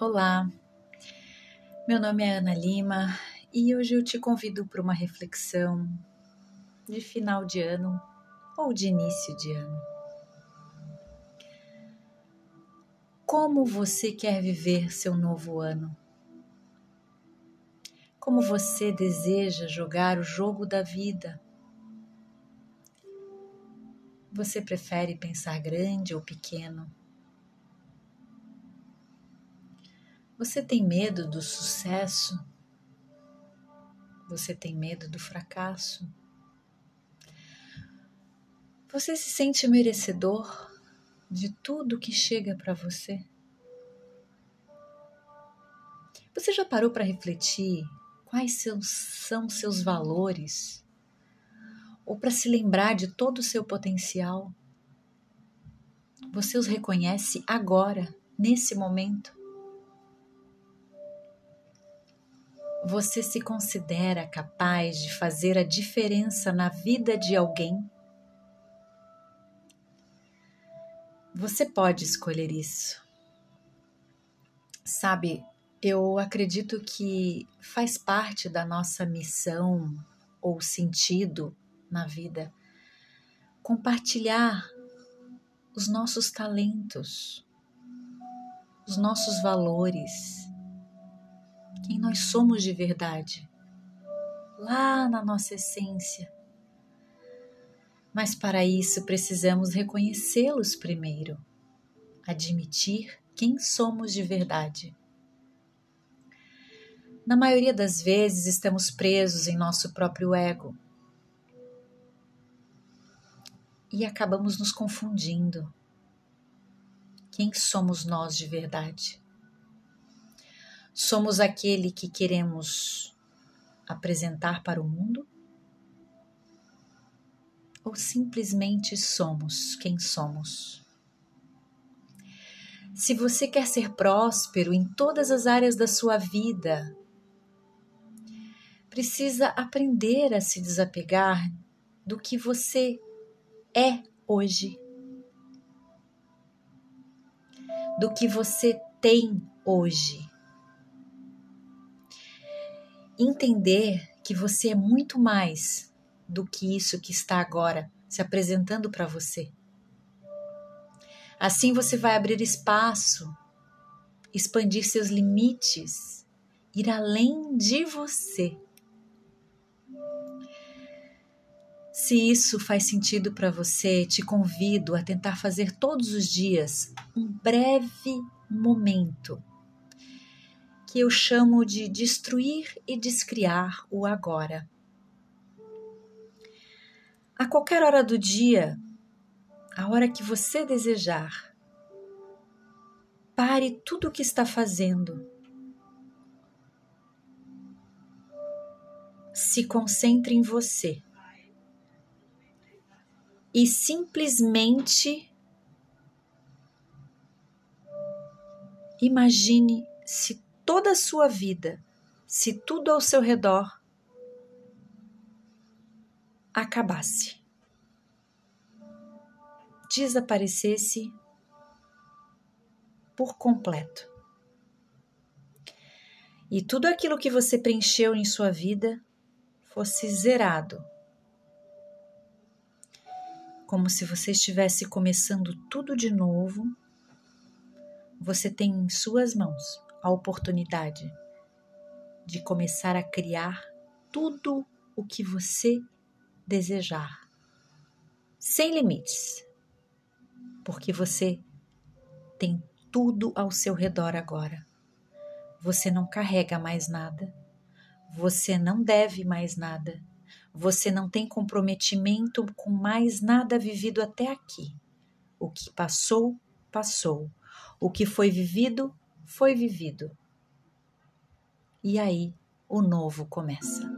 Olá, meu nome é Ana Lima e hoje eu te convido para uma reflexão de final de ano ou de início de ano. Como você quer viver seu novo ano? Como você deseja jogar o jogo da vida? Você prefere pensar grande ou pequeno? Você tem medo do sucesso? Você tem medo do fracasso? Você se sente merecedor de tudo que chega para você? Você já parou para refletir quais são seus valores? Ou para se lembrar de todo o seu potencial? Você os reconhece agora, nesse momento? Você se considera capaz de fazer a diferença na vida de alguém? Você pode escolher isso. Sabe, eu acredito que faz parte da nossa missão ou sentido na vida compartilhar os nossos talentos, os nossos valores quem nós somos de verdade, lá na nossa essência. Mas para isso precisamos reconhecê-los primeiro, admitir quem somos de verdade. Na maioria das vezes estamos presos em nosso próprio ego e acabamos nos confundindo. Quem somos nós de verdade? Somos aquele que queremos apresentar para o mundo? Ou simplesmente somos quem somos? Se você quer ser próspero em todas as áreas da sua vida, precisa aprender a se desapegar do que você é hoje, do que você tem hoje entender que você é muito mais do que isso que está agora se apresentando para você. Assim você vai abrir espaço, expandir seus limites, ir além de você. Se isso faz sentido para você, te convido a tentar fazer todos os dias um breve momento eu chamo de destruir e descriar o agora. A qualquer hora do dia, a hora que você desejar, pare tudo o que está fazendo. Se concentre em você e simplesmente imagine se toda a sua vida, se tudo ao seu redor acabasse, desaparecesse por completo. E tudo aquilo que você preencheu em sua vida fosse zerado. Como se você estivesse começando tudo de novo, você tem em suas mãos a oportunidade de começar a criar tudo o que você desejar, sem limites, porque você tem tudo ao seu redor agora. Você não carrega mais nada, você não deve mais nada, você não tem comprometimento com mais nada vivido até aqui. O que passou, passou. O que foi vivido, foi vivido. E aí o novo começa.